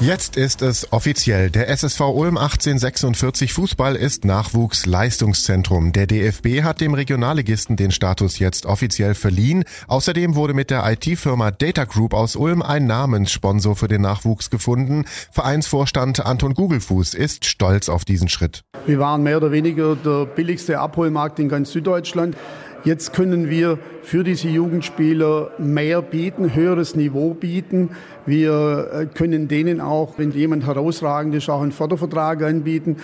Jetzt ist es offiziell. Der SSV Ulm 1846 Fußball ist Nachwuchsleistungszentrum. Der DFB hat dem Regionalligisten den Status jetzt offiziell verliehen. Außerdem wurde mit der IT-Firma Data Group aus Ulm ein Namenssponsor für den Nachwuchs gefunden. Vereinsvorstand Anton Gugelfuß ist stolz auf diesen Schritt. Wir waren mehr oder weniger der billigste Abholmarkt in ganz Süddeutschland. Jetzt können wir für diese Jugendspieler mehr bieten, höheres Niveau bieten. Wir äh, können denen auch, wenn jemand herausragend ist, auch einen Fördervertrag anbieten.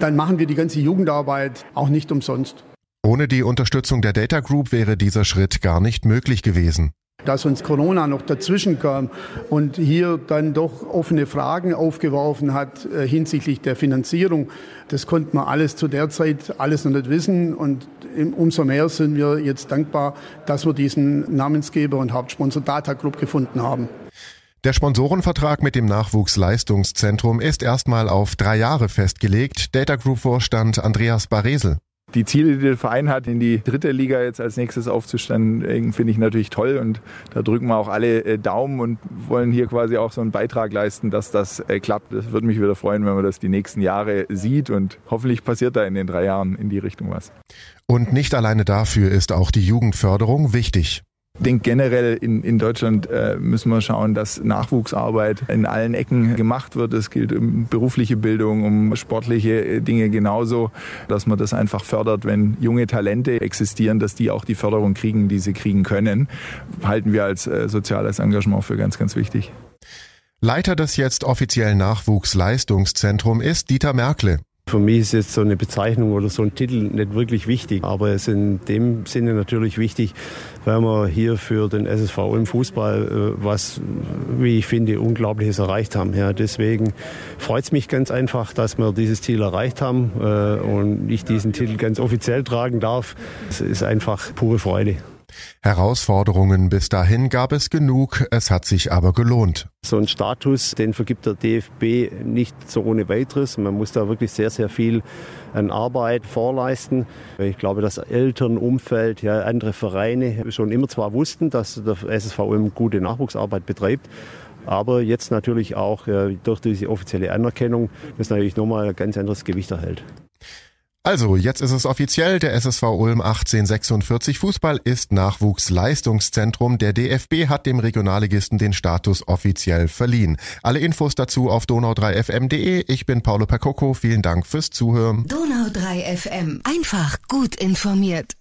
Dann machen wir die ganze Jugendarbeit auch nicht umsonst. Ohne die Unterstützung der Data Group wäre dieser Schritt gar nicht möglich gewesen dass uns Corona noch dazwischen kam und hier dann doch offene Fragen aufgeworfen hat äh, hinsichtlich der Finanzierung. Das konnte man alles zu der Zeit alles noch nicht wissen und umso mehr sind wir jetzt dankbar, dass wir diesen Namensgeber und Hauptsponsor Data Group gefunden haben. Der Sponsorenvertrag mit dem Nachwuchsleistungszentrum ist erstmal auf drei Jahre festgelegt. Data Group Vorstand Andreas Baresel. Die Ziele, die der Verein hat, in die dritte Liga jetzt als nächstes aufzusteigen, finde ich natürlich toll. Und da drücken wir auch alle äh, Daumen und wollen hier quasi auch so einen Beitrag leisten, dass das äh, klappt. Das würde mich wieder freuen, wenn man das die nächsten Jahre sieht. Und hoffentlich passiert da in den drei Jahren in die Richtung was. Und nicht alleine dafür ist auch die Jugendförderung wichtig. Ich denke generell in, in Deutschland äh, müssen wir schauen, dass Nachwuchsarbeit in allen Ecken gemacht wird. Es gilt um berufliche Bildung, um sportliche äh, Dinge genauso, dass man das einfach fördert, wenn junge Talente existieren, dass die auch die Förderung kriegen, die sie kriegen können. Halten wir als äh, soziales Engagement für ganz, ganz wichtig. Leiter des jetzt offiziellen Nachwuchsleistungszentrum ist Dieter Merkle. Für mich ist jetzt so eine Bezeichnung oder so ein Titel nicht wirklich wichtig, aber es ist in dem Sinne natürlich wichtig, weil wir hier für den SSV im Fußball äh, was, wie ich finde, Unglaubliches erreicht haben. Ja, deswegen freut es mich ganz einfach, dass wir dieses Ziel erreicht haben äh, und ich diesen Titel ganz offiziell tragen darf. Es ist einfach pure Freude. Herausforderungen bis dahin gab es genug, es hat sich aber gelohnt. So ein Status, den vergibt der DFB nicht so ohne weiteres. Man muss da wirklich sehr, sehr viel an Arbeit vorleisten. Ich glaube, dass Eltern, Umfeld, ja, andere Vereine schon immer zwar wussten, dass der SSVM gute Nachwuchsarbeit betreibt, aber jetzt natürlich auch äh, durch diese offizielle Anerkennung, das natürlich nochmal ein ganz anderes Gewicht erhält. Also, jetzt ist es offiziell, der SSV Ulm 1846 Fußball ist Nachwuchsleistungszentrum. Der DFB hat dem Regionalligisten den Status offiziell verliehen. Alle Infos dazu auf donau3fm.de. Ich bin Paolo Percocco. Vielen Dank fürs Zuhören. Donau3fm. Einfach gut informiert.